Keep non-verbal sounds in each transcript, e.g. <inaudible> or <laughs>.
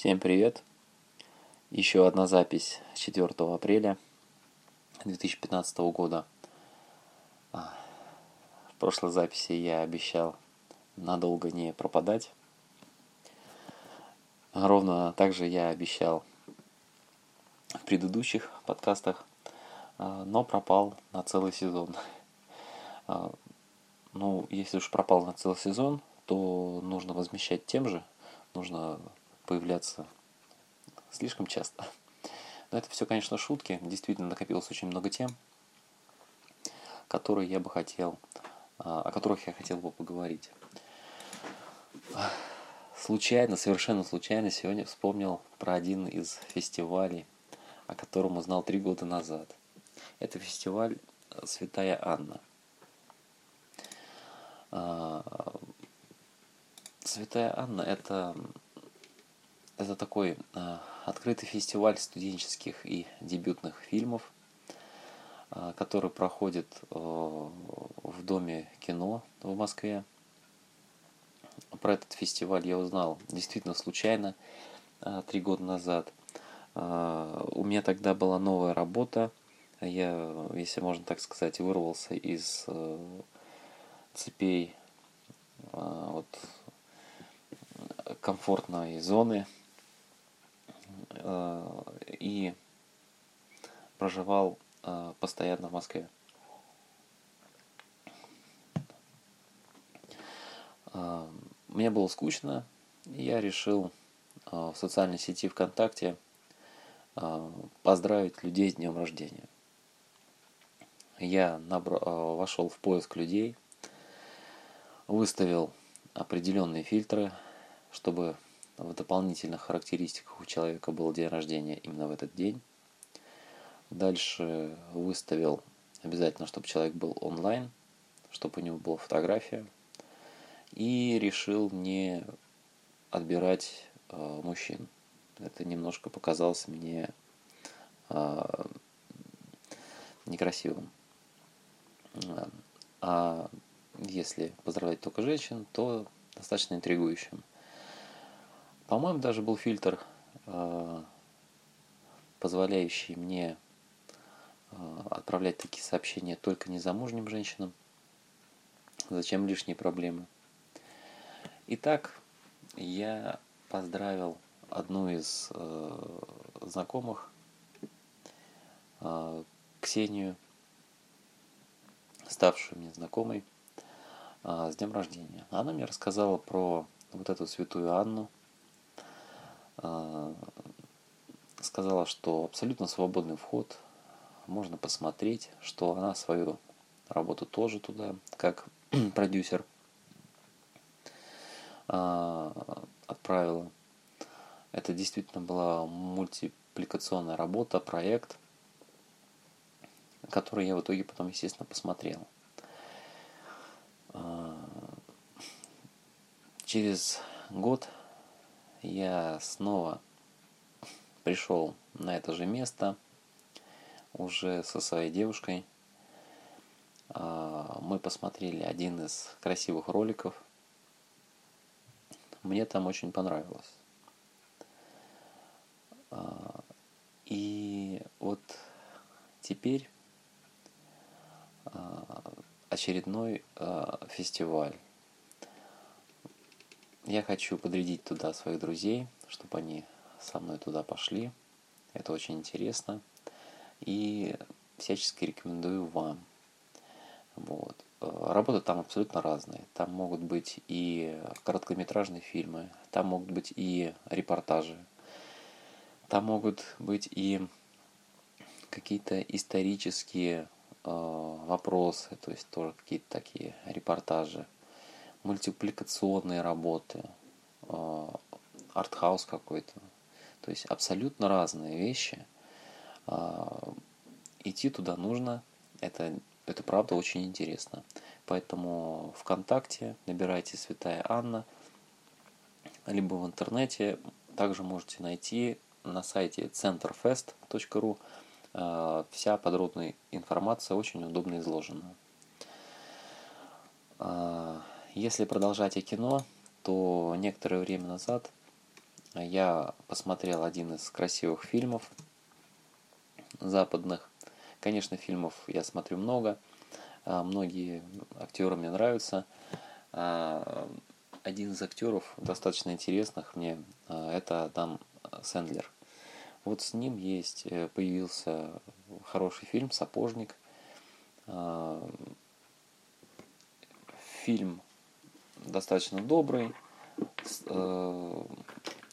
Всем привет! Еще одна запись 4 апреля 2015 года. А, в прошлой записи я обещал надолго не пропадать. Ровно так же я обещал в предыдущих подкастах, а, но пропал на целый сезон. А, ну, если уж пропал на целый сезон, то нужно возмещать тем же, нужно появляться слишком часто. Но это все, конечно, шутки. Действительно накопилось очень много тем, которые я бы хотел, а, о которых я хотел бы поговорить. Случайно, совершенно случайно сегодня вспомнил про один из фестивалей, о котором узнал три года назад. Это фестиваль Святая Анна. А, Святая Анна – это это такой э, открытый фестиваль студенческих и дебютных фильмов, э, который проходит э, в Доме кино в Москве. Про этот фестиваль я узнал действительно случайно э, три года назад. У меня тогда была новая работа. Я, если можно так сказать, вырвался из э, цепей вот, комфортной зоны Э, и проживал э, постоянно в Москве. Э, мне было скучно, и я решил в социальной сети ВКонтакте поздравить людей с днем рождения. Я набрал, вошел в поиск людей, выставил определенные фильтры, чтобы в дополнительных характеристиках у человека был день рождения именно в этот день. Дальше выставил обязательно, чтобы человек был онлайн, чтобы у него была фотография. И решил не отбирать э, мужчин. Это немножко показалось мне э, некрасивым. А если поздравлять только женщин, то достаточно интригующим. По-моему, даже был фильтр, э, позволяющий мне отправлять такие сообщения только незамужним женщинам. Зачем лишние проблемы? Итак, я поздравил одну из э, знакомых, э, Ксению, ставшую мне знакомой, э, с днем рождения. Она мне рассказала про вот эту святую Анну – а, сказала, что абсолютно свободный вход, можно посмотреть, что она свою работу тоже туда, как <clears throat> продюсер, а, отправила. Это действительно была мультипликационная работа, проект, который я в итоге потом, естественно, посмотрел. А, через год я снова пришел на это же место уже со своей девушкой. А, мы посмотрели один из красивых роликов. Мне там очень понравилось. А, и вот теперь а, очередной фестиваль я хочу подрядить туда своих друзей, чтобы они со мной туда пошли. Это очень интересно. И всячески рекомендую вам. Вот. Э, работы там абсолютно разные. Там могут быть и короткометражные фильмы, там могут быть и репортажи, там могут быть и какие-то исторические э, вопросы, то есть тоже какие-то такие репортажи мультипликационные работы, а, артхаус какой-то. То есть абсолютно разные вещи. А, идти туда нужно. Это, это правда очень интересно. Поэтому ВКонтакте набирайте Святая Анна, либо в интернете. Также можете найти на сайте centerfest.ru а, вся подробная информация очень удобно изложена. Если продолжать о кино, то некоторое время назад я посмотрел один из красивых фильмов западных. Конечно, фильмов я смотрю много, а, многие актеры мне нравятся. А, один из актеров достаточно интересных мне а, это Адам Сэндлер. Вот с ним есть, э, появился хороший фильм «Сапожник». Фильм достаточно добрый. Э,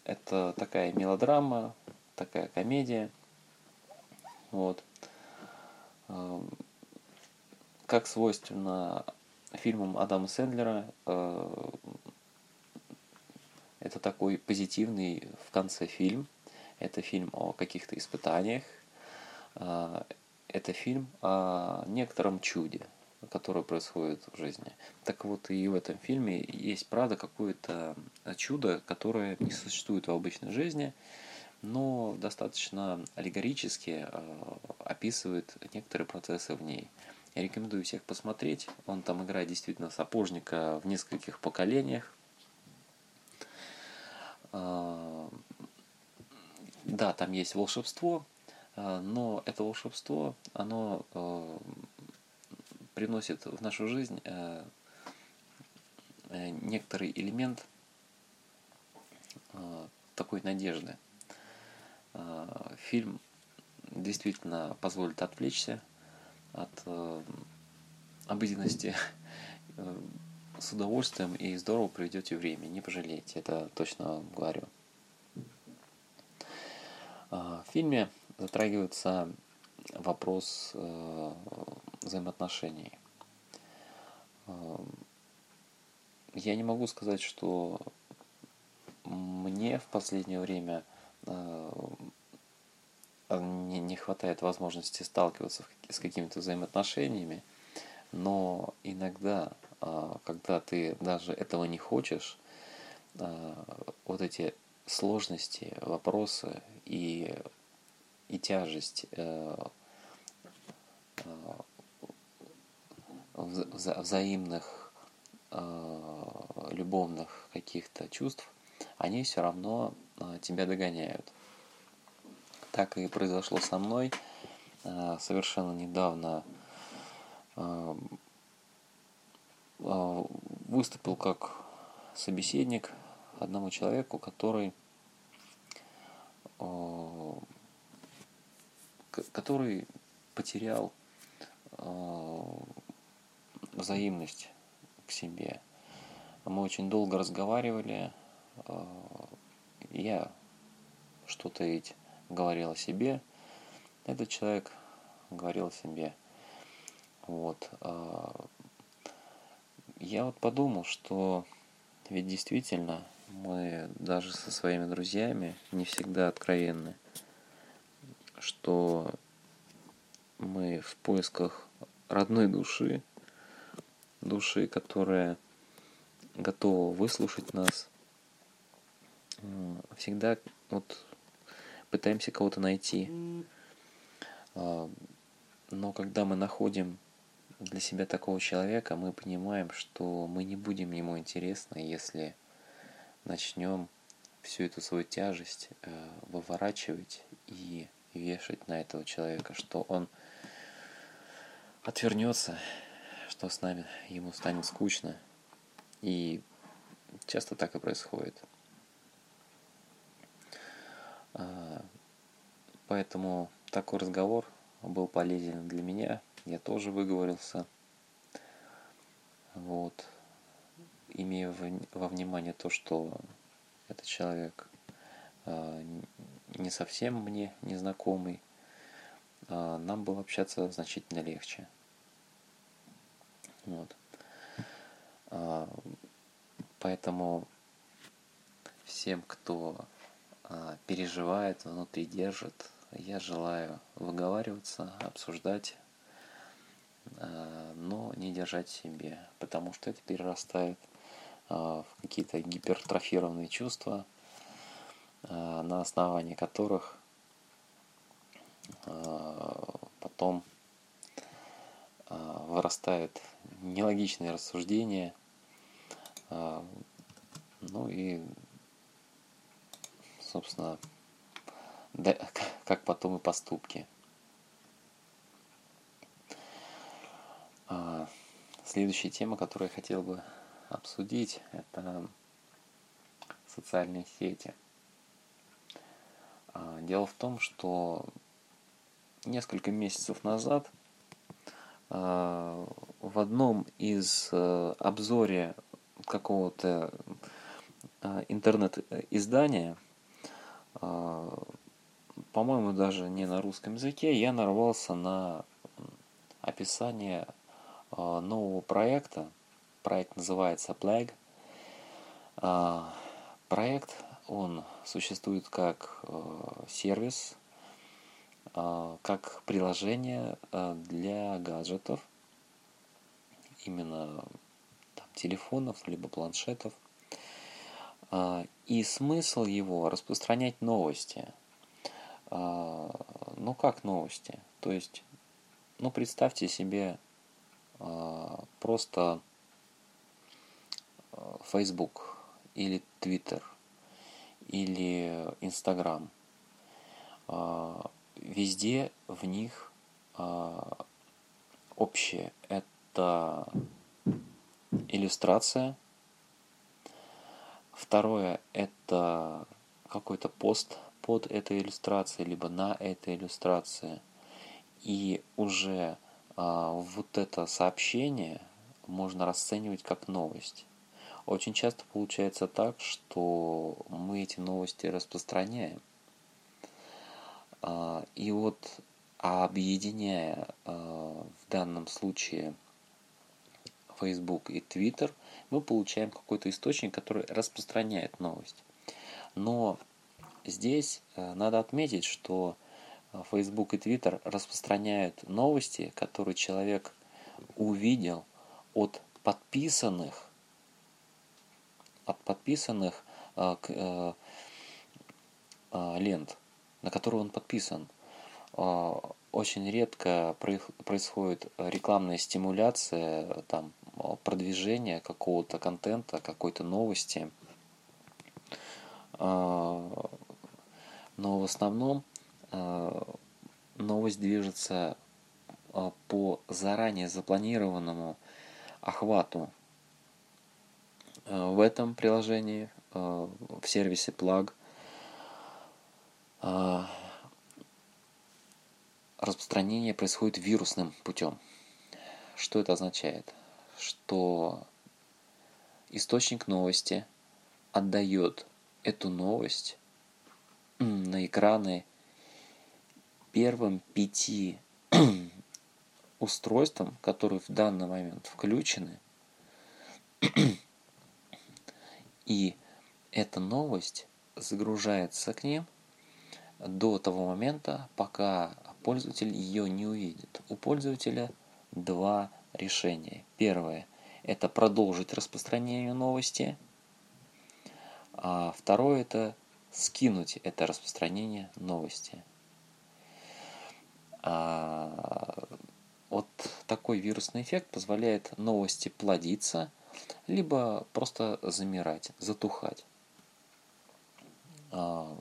это такая мелодрама, такая комедия. Вот. Эм, как свойственно фильмам Адама Сэндлера, э, это такой позитивный в конце фильм. Это фильм о каких-то испытаниях. Э, это фильм о некотором чуде, которое происходит в жизни. Так вот и в этом фильме есть, правда, какое-то чудо, которое не существует в обычной жизни, но достаточно аллегорически э, описывает некоторые процессы в ней. Я рекомендую всех посмотреть. Он там играет действительно сапожника в нескольких поколениях. Э, да, там есть волшебство, э, но это волшебство, оно приносит в нашу жизнь некоторый элемент такой надежды. Э, фильм действительно позволит отвлечься от э, обыденности <laughs> э, с удовольствием и здорово проведете время, не пожалеете, это точно говорю. В фильме затрагивается вопрос взаимоотношений. Я не могу сказать, что мне в последнее время – не, не хватает возможности сталкиваться с какими-то взаимоотношениями, но иногда, э, когда ты даже этого не хочешь, э, вот эти сложности, вопросы и, и тяжесть вза взаимных любовных каких-то чувств, они все равно а, тебя догоняют. Так и произошло со мной. А, совершенно недавно а, выступил как собеседник одному человеку, который который потерял взаимность к себе. Мы очень долго разговаривали, я что-то ведь говорил о себе, этот человек говорил о себе. Вот. А, я вот подумал, что ведь действительно мы даже со своими друзьями не всегда откровенны, что мы в поисках родной души, души, которая готова выслушать нас, всегда вот пытаемся кого-то найти. А, но когда мы находим для себя такого человека, мы понимаем, что мы не будем ему интересны, если начнем всю эту свою тяжесть э, выворачивать и вешать на этого человека, что он отвернется, что с нами ему станет скучно. И часто так и происходит. Поэтому такой разговор был полезен для меня. Я тоже выговорился. Вот. Имея во внимание то, что этот человек а, не совсем мне незнакомый, а, нам было общаться значительно легче. Вот. Поэтому всем, кто а, переживает, внутри держит. Я желаю выговариваться, обсуждать, а, но не держать себе, потому что это перерастает а, в какие-то гипертрофированные чувства, на основании которых потом вырастают нелогичные рассуждения, ну и собственно, да, <laughs> как потом и поступки. А, следующая тема, которую я хотел бы обсудить, это социальные сети. А, дело в том, что несколько месяцев назад а, в одном из э, обзоре какого-то интернет-издания, по-моему, даже не на русском языке, я нарвался на описание нового проекта. Проект называется Plague. Проект, он существует как э, сервис, э, как приложение э, для гаджетов, именно там, телефонов, либо планшетов. И смысл его распространять новости. Ну как новости? То есть, ну представьте себе просто Facebook или Twitter, или Instagram. А, везде в них а, общее. Это иллюстрация. Второе – это какой-то пост под этой иллюстрацией, либо на этой иллюстрации. И уже а, вот это сообщение можно расценивать как новость. Очень часто получается так, что мы эти новости распространяем. А, и вот объединяя а, в данном случае Facebook и Twitter, мы получаем какой-то источник, который распространяет новость. Но здесь э, надо отметить, что Facebook и Twitter распространяют новости, которые человек увидел от подписанных от подписанных а, э, а, лент, на которые он подписан. Очень редко происходит рекламная стимуляция, там, продвижение какого-то контента, какой-то новости. Но в основном новость движется по заранее запланированному охвату Э, в этом приложении, э, в сервисе Plug, э, распространение происходит вирусным путем. Что это означает? Что источник новости отдает эту новость на экраны первым пяти <clears throat> устройствам, которые в данный момент включены <clears throat> и эта новость загружается к ним до того момента, пока пользователь ее не увидит. У пользователя два решения. Первое – это продолжить распространение новости, а второе – это скинуть это распространение новости. А вот такой вирусный эффект позволяет новости плодиться – либо просто замирать, затухать. А,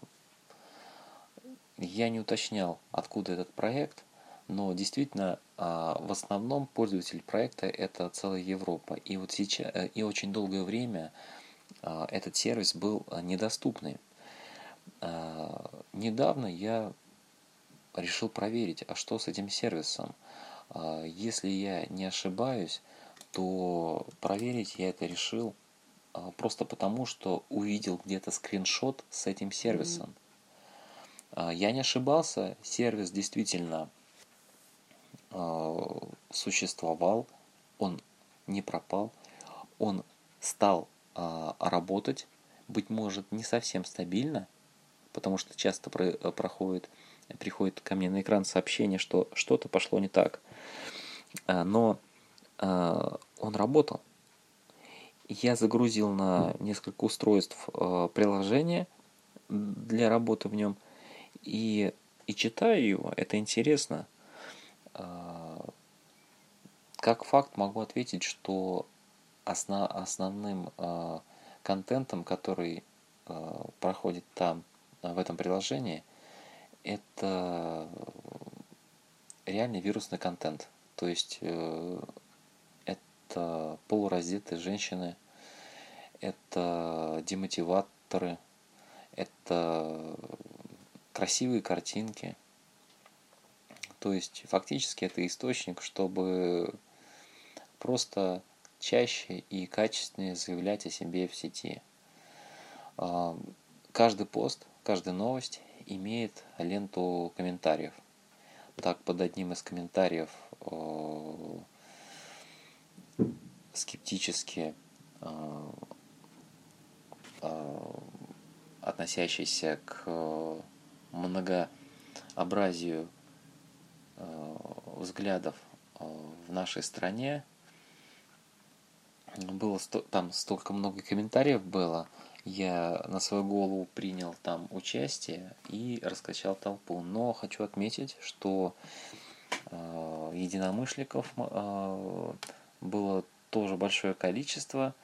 я не уточнял, откуда этот проект, но действительно а, в основном пользователь проекта это целая Европа. И вот сейчас э, и очень долгое время а, этот сервис был недоступный. Недавно я решил проверить, а что с этим сервисом. Если я не ошибаюсь, то проверить я это решил а, просто потому, что увидел где-то скриншот с этим сервисом. Mm-hmm. Я не ошибался, сервис действительно а, существовал, он не пропал, он стал работать, быть может, не совсем стабильно, потому что часто проходит, приходит ко мне на экран сообщение, что что-то пошло не так. Но Э, он работал. Я загрузил на несколько устройств э, приложение для работы в нем и, и читаю его. Это интересно. Э, как факт могу ответить, что основ, основным контентом, который проходит там в этом приложении, это реальный вирусный контент. То есть это полураздетые женщины, это демотиваторы, это красивые картинки. То есть фактически это источник, чтобы просто чаще и качественнее заявлять о себе в сети. А, каждый пост, каждая новость имеет ленту комментариев. Так, под одним из комментариев э, скептически э, э, относящийся к многообразию взглядов в нашей стране, было сто, там столько много комментариев было, я на свою голову принял там участие и раскачал толпу. Но хочу отметить, что э, единомышленников э, было тоже большое количество.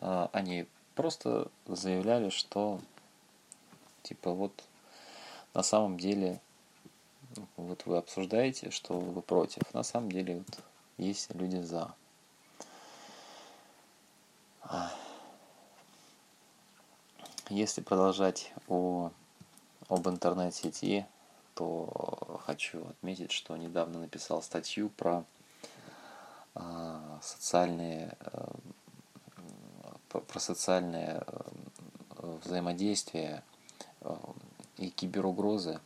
Э, они просто заявляли, что типа вот на самом деле вот вы обсуждаете, что вы против. На самом деле вот есть люди за. Если продолжать о, об интернет-сети, то хочу отметить, что недавно написал статью про э, социальные, э, про социальное э, взаимодействие э, и киберугрозы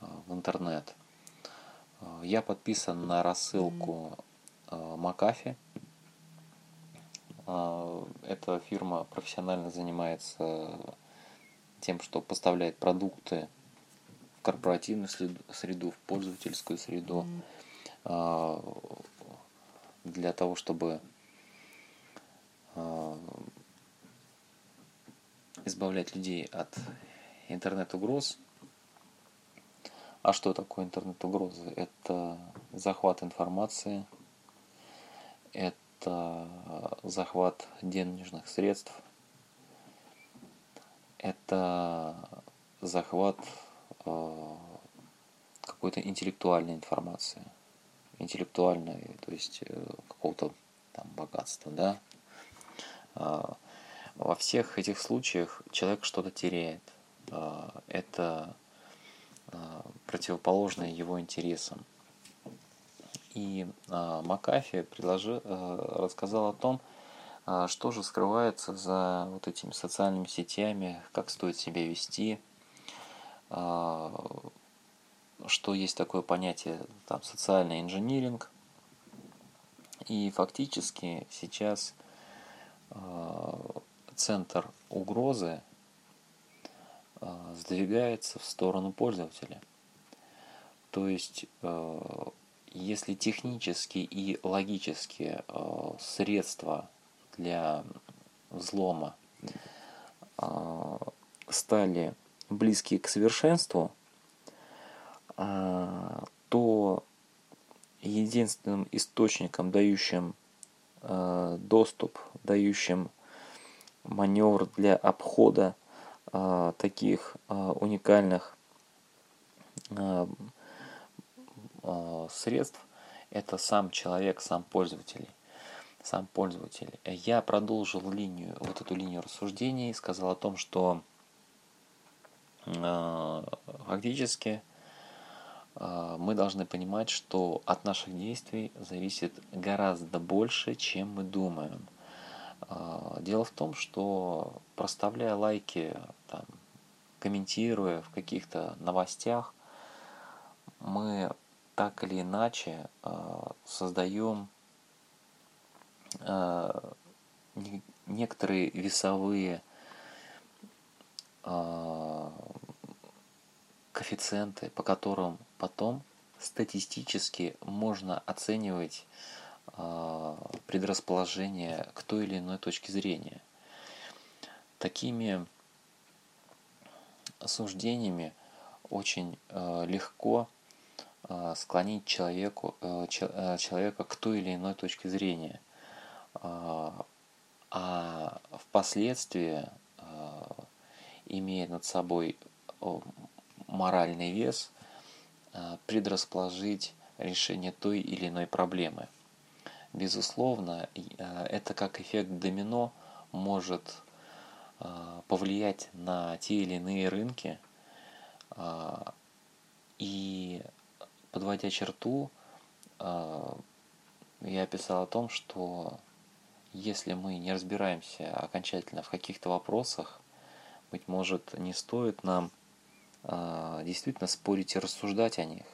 э, в интернет. Я подписан на рассылку э, Макафи. А, эта фирма профессионально занимается тем, что поставляет продукты в корпоративную среду, в пользовательскую среду а, для того, чтобы а, избавлять людей от интернет-угроз. А что такое интернет-угрозы? Это захват информации, это это захват денежных средств, это захват э, какой-то интеллектуальной информации, интеллектуальной, то есть э, какого-то там богатства, да. Во всех этих случаях человек что-то теряет. Это противоположное его интересам. И э, Макафи предложил, э, рассказал о том, э, что же скрывается за вот этими социальными сетями, как стоит себя вести, э, что есть такое понятие там, социальный инжиниринг. И фактически сейчас центр угрозы сдвигается в сторону пользователя. То есть э, если технически и логически э, средства для взлома э, стали близки к совершенству, э, то единственным источником, дающим доступ, дающим маневр для обхода таких уникальных средств это сам человек, сам пользователь. Сам пользователь. Я продолжил линию, вот эту линию рассуждений, сказал о том, что э, фактически э, мы должны понимать, что от наших действий зависит гораздо больше, чем мы думаем. Э, дело в том, что проставляя лайки, там, комментируя в каких-то новостях, мы так или иначе а, создаем а, некоторые весовые а, коэффициенты, по которым потом статистически можно оценивать предрасположение к той или иной точке зрения. Такими суждениями очень легко Э, склонить человеку, э, э, человека к той или иной точке зрения. А впоследствии, имея над собой моральный вес предрасположить решение той или иной проблемы. Безусловно, это как эффект домино может повлиять на те или иные рынки. И подводя черту, я писал о том, что если мы не разбираемся окончательно в каких-то вопросах, быть может, не стоит нам э, действительно спорить и рассуждать о них.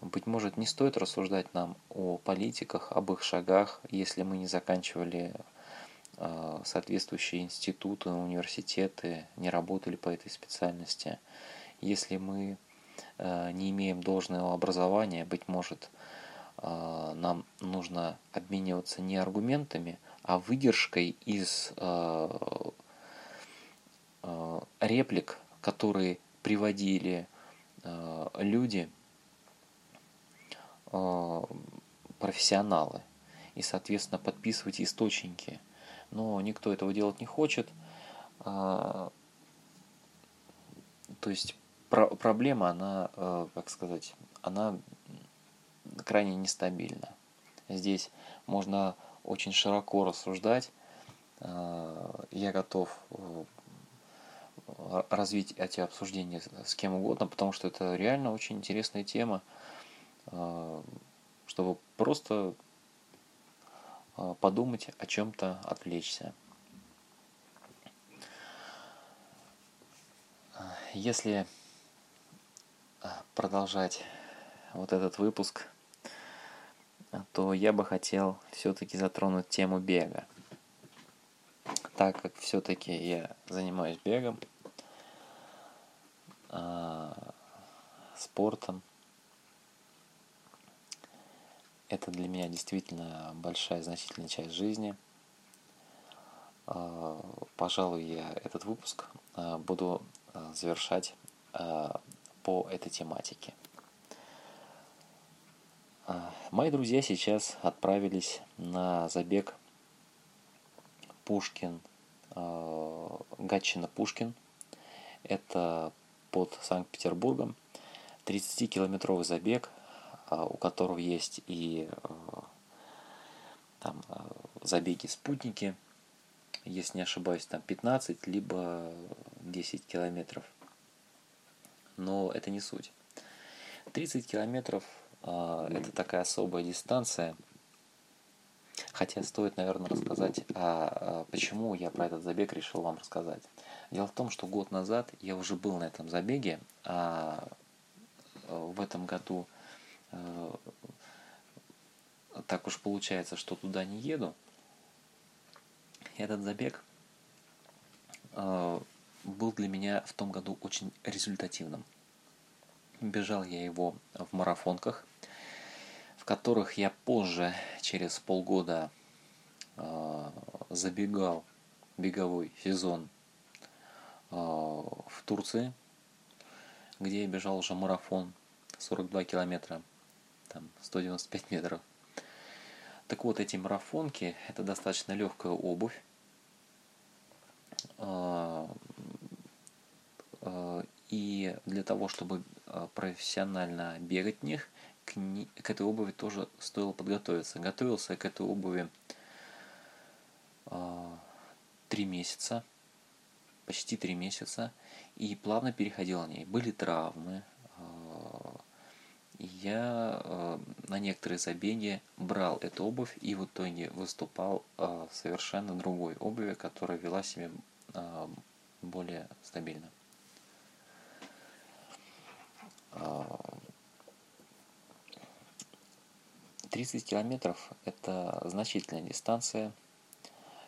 Быть может, не стоит рассуждать нам о политиках, об их шагах, если мы не заканчивали э, соответствующие институты, университеты, не работали по этой специальности. Если мы э, не имеем должного образования, быть может, а, нам нужно обмениваться не аргументами, а выдержкой из а, реплик, которые приводили люди, профессионалы, и, соответственно, подписывать источники. Но никто этого делать не хочет. То есть проблема, она, как сказать, она крайне нестабильно. Здесь можно очень широко рассуждать. Э, я готов э, развить эти обсуждения с кем угодно, потому что это реально очень интересная тема, э, чтобы просто подумать о чем-то, отвлечься. Если продолжать вот этот выпуск – то я бы хотел все-таки затронуть тему бега. Так как все-таки я занимаюсь бегом, а, спортом, это для меня действительно большая значительная часть жизни. А, пожалуй, я этот выпуск а, буду завершать по этой тематике. А, мои друзья сейчас отправились на забег Пушкин, а, Гатчина-Пушкин. Это под Санкт-Петербургом. 30-километровый забег, а, у которого есть и там забеги спутники, если не ошибаюсь, там 15, либо 10 километров. Но это не суть. 30 километров а, это такая особая дистанция. Хотя стоит, наверное, рассказать, а, почему я про этот забег решил вам рассказать. Дело в том, что год назад я уже был на этом забеге, а в этом году э, так уж получается, что туда не еду. Этот забег э, был для меня в том году очень результативным. Бежал я его в марафонках, в которых я позже, через полгода, э, забегал беговой сезон э, в Турции, где я бежал уже марафон 42 километра, там 195 метров. Так вот, эти марафонки – это достаточно легкая обувь, и для того, чтобы профессионально бегать в них, к, не, к этой обуви тоже стоило подготовиться. Готовился к этой обуви три месяца, почти три месяца, и плавно переходил на ней. Были травмы, я э, на некоторые забеги брал эту обувь и в итоге выступал э, совершенно другой обуви, которая вела себя более стабильно. 30 километров – это значительная дистанция.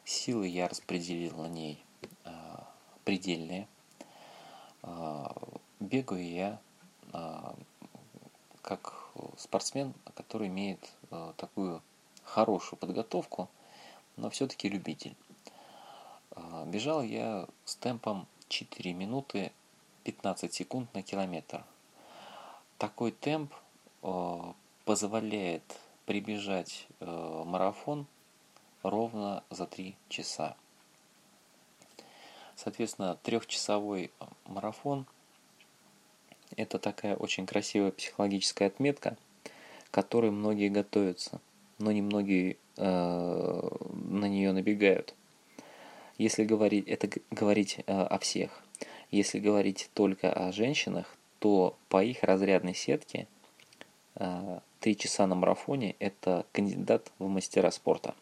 Силы я распределил на ней а, предельные. Бегаю я как спортсмен, который имеет такую хорошую подготовку, но все-таки любитель. Бежал я с темпом 4 минуты 15 секунд на километр. Такой темп позволяет прибежать э, марафон ровно за 3 часа. Соответственно, трехчасовой марафон это такая очень красивая психологическая отметка, к которой многие готовятся, но не многие э, на нее набегают. Если говорить, это говорить э, о всех. Если говорить только о женщинах, то по их разрядной сетке э, три часа на марафоне – это кандидат в мастера спорта.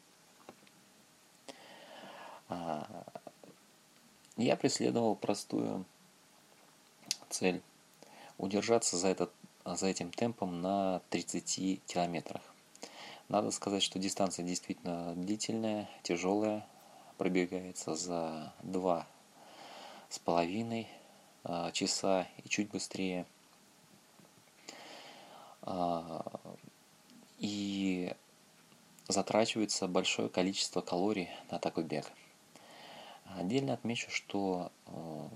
А, я преследовал простую цель – удержаться за, этот, за этим темпом на 30 километрах. Надо сказать, что дистанция действительно длительная, тяжелая, пробегается за два с половиной а, часа и чуть быстрее. А, и затрачивается большое количество калорий на такой бег. Отдельно отмечу, что э,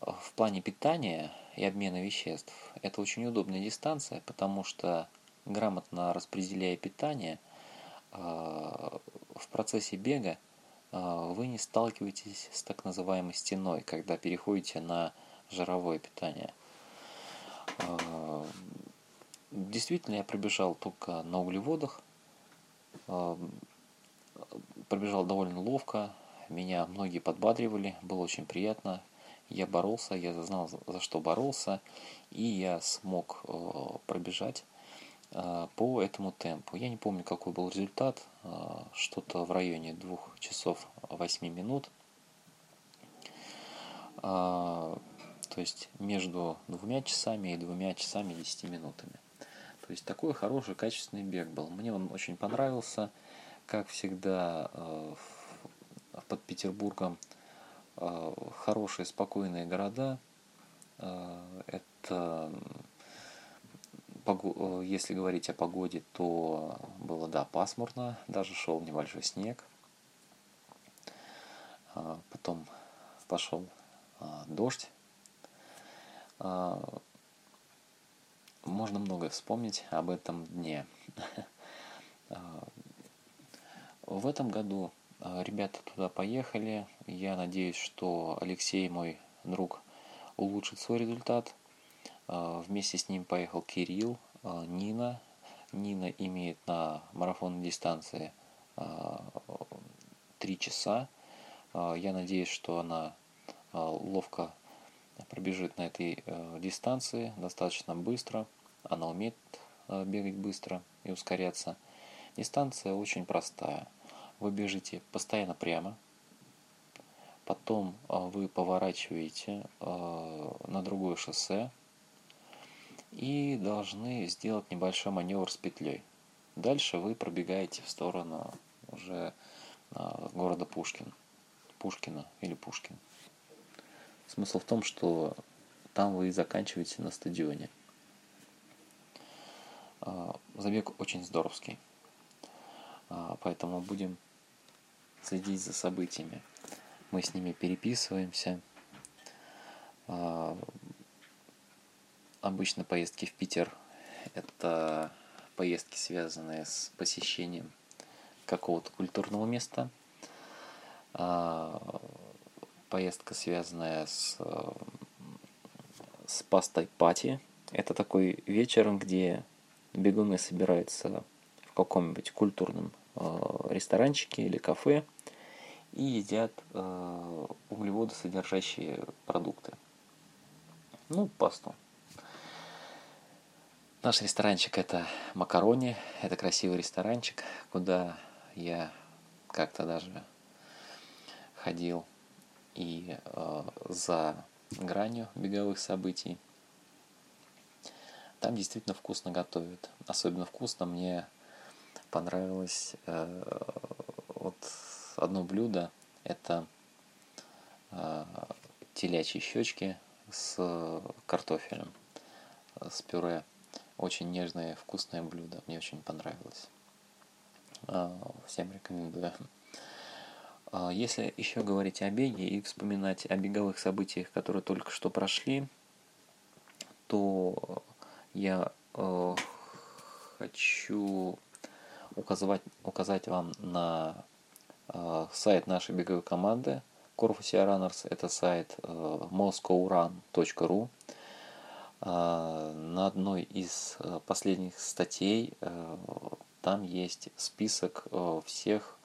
в плане питания и обмена веществ это очень удобная дистанция, потому что грамотно распределяя питание, в процессе бега э, вы не сталкиваетесь с так называемой стеной, когда переходите на жировое питание. Действительно, я пробежал только на углеводах, пробежал довольно ловко, меня многие подбадривали, было очень приятно. Я боролся, я знал, за что боролся, и я смог пробежать по этому темпу. Я не помню, какой был результат, э, что-то в районе 2 часов 8 минут. То есть между двумя часами и двумя часами 10 минутами. То есть такой хороший, качественный бег был. Мне он очень понравился. Как всегда, под Петербургом хорошие, спокойные города. Это, если говорить о погоде, то было, да, пасмурно, даже шел небольшой снег. Потом пошел дождь. Можно многое вспомнить об этом дне. <laughs> В этом году а, ребята туда поехали. Я надеюсь, что Алексей, мой друг, улучшит свой результат. А, вместе с ним поехал Кирилл, а, Нина. Нина имеет на марафонной дистанции 3 часа. Я надеюсь, что она ловко пробежит на этой дистанции достаточно быстро. Она умеет бегать быстро и ускоряться. Дистанция очень простая – вы бежите постоянно прямо, потом а, вы поворачиваете а, на другое шоссе и должны сделать небольшой маневр с петлей. Дальше вы пробегаете в сторону уже а, города Пушкин, Пушкина или Пушкин. Смысл в том, что там вы заканчиваете на стадионе. Забег очень здоровский. Поэтому будем следить за событиями. Мы с ними переписываемся. А, обычно поездки в Питер – это поездки, связанные с посещением какого-то культурного места. А, поездка, связанная с, с пастой пати. Это такой вечер, где бегуны собираются в каком-нибудь культурном Э, ресторанчике или кафе и едят э, углеводосодержащие продукты. Ну, пасту. Наш ресторанчик это Макарони. Это красивый ресторанчик, куда я как-то даже ходил и э, за гранью беговых событий. Там действительно вкусно готовят. Особенно вкусно мне понравилось э, вот одно блюдо. Это э, телячьи щечки с картофелем, с пюре. Очень нежное, вкусное блюдо. Мне очень понравилось. Э, всем рекомендую. Э, если еще говорить о беге и вспоминать о беговых событиях, которые только что прошли, то я э, хочу указать, указать вам на э, сайт нашей беговой команды Corfusia Runners. Это сайт э, moscowrun.ru. На одной из последних статей там есть список всех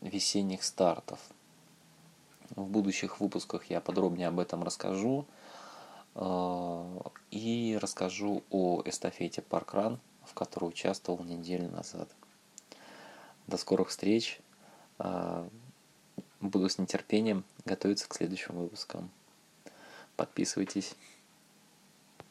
весенних стартов. В будущих выпусках я подробнее об этом расскажу. И расскажу о эстафете Паркран, в которой участвовал неделю назад. До скорых встреч. Буду с нетерпением готовиться к следующим выпускам. Подписывайтесь.